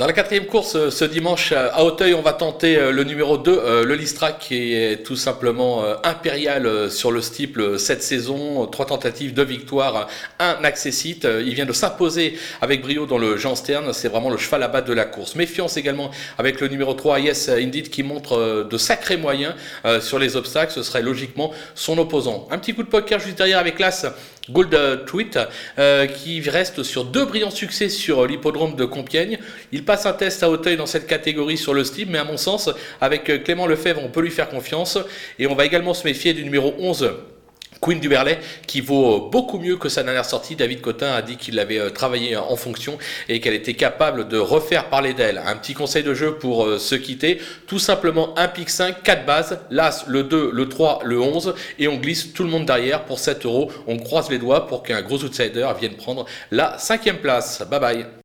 Dans la quatrième course euh, ce dimanche à Auteuil, on va tenter euh, le numéro 2, euh, le Listra, qui est tout simplement impérial sur le steeple cette saison. Trois tentatives, deux victoires, un accessite. Il vient de s'imposer avec brio dans le Jean Stern. C'est vraiment le cheval à battre de la course. Méfiance également avec le numéro 3, Yes Indeed, qui montre de sacrés moyens sur les obstacles. Ce serait logiquement son opposant. Un petit coup de poker juste derrière avec l'As Gold Tweet, qui reste sur deux brillants succès sur l'hippodrome de Compiègne. Passe un test à Hauteuil dans cette catégorie sur le Steam, mais à mon sens, avec euh, Clément Lefebvre, on peut lui faire confiance. Et on va également se méfier du numéro 11. Queen du Berlay, qui vaut beaucoup mieux que sa dernière sortie. David Cotin a dit qu'il avait euh, travaillé en fonction et qu'elle était capable de refaire parler d'elle. Un petit conseil de jeu pour euh, se quitter. Tout simplement un pic 5, 4 bases, l'As, le 2, le 3, le 11 et on glisse tout le monde derrière pour 7 euros. On croise les doigts pour qu'un gros outsider vienne prendre la cinquième place. Bye bye.